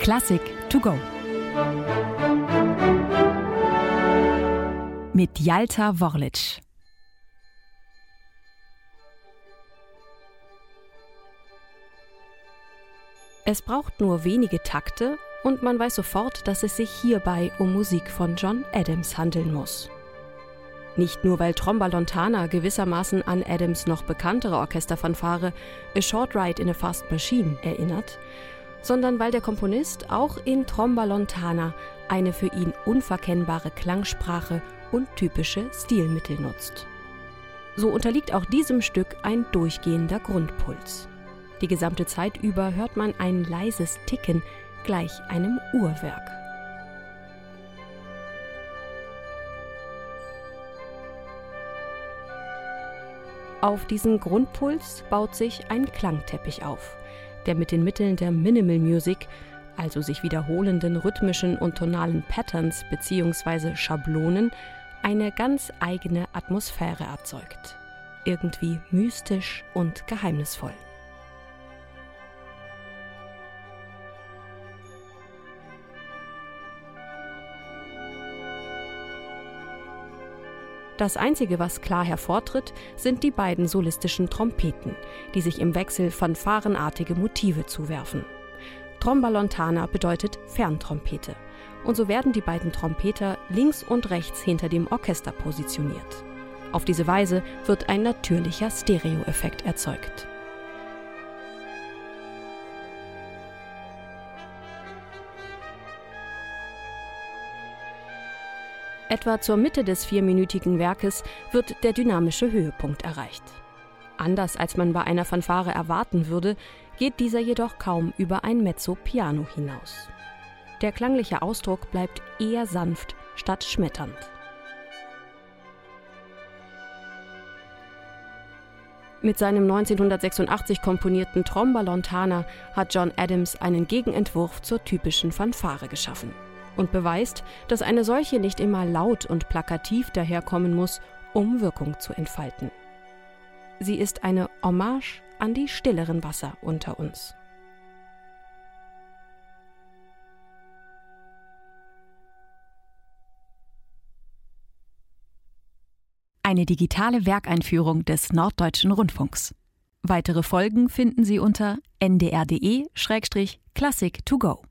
Klassik to go. Mit Jalta Worlic. Es braucht nur wenige Takte und man weiß sofort, dass es sich hierbei um Musik von John Adams handeln muss. Nicht nur, weil Tromba Lontana gewissermaßen an Adams noch bekanntere Orchesterfanfare A Short Ride in a Fast Machine erinnert, sondern weil der Komponist auch in Tromba Lontana eine für ihn unverkennbare Klangsprache und typische Stilmittel nutzt. So unterliegt auch diesem Stück ein durchgehender Grundpuls. Die gesamte Zeit über hört man ein leises Ticken gleich einem Uhrwerk. Auf diesen Grundpuls baut sich ein Klangteppich auf, der mit den Mitteln der Minimal Music, also sich wiederholenden rhythmischen und tonalen Patterns bzw. Schablonen, eine ganz eigene Atmosphäre erzeugt. Irgendwie mystisch und geheimnisvoll. Das Einzige, was klar hervortritt, sind die beiden solistischen Trompeten, die sich im Wechsel fanfarenartige Motive zuwerfen. Tromba lontana bedeutet Ferntrompete. Und so werden die beiden Trompeter links und rechts hinter dem Orchester positioniert. Auf diese Weise wird ein natürlicher Stereoeffekt erzeugt. Etwa zur Mitte des vierminütigen Werkes wird der dynamische Höhepunkt erreicht. Anders als man bei einer Fanfare erwarten würde, geht dieser jedoch kaum über ein Mezzo-Piano hinaus. Der klangliche Ausdruck bleibt eher sanft statt schmetternd. Mit seinem 1986 komponierten Tromba Lontana hat John Adams einen Gegenentwurf zur typischen Fanfare geschaffen und beweist, dass eine solche nicht immer laut und plakativ daherkommen muss, um Wirkung zu entfalten. Sie ist eine Hommage an die stilleren Wasser unter uns. Eine digitale Werkeinführung des Norddeutschen Rundfunks. Weitere Folgen finden Sie unter ndr.de-classic to go.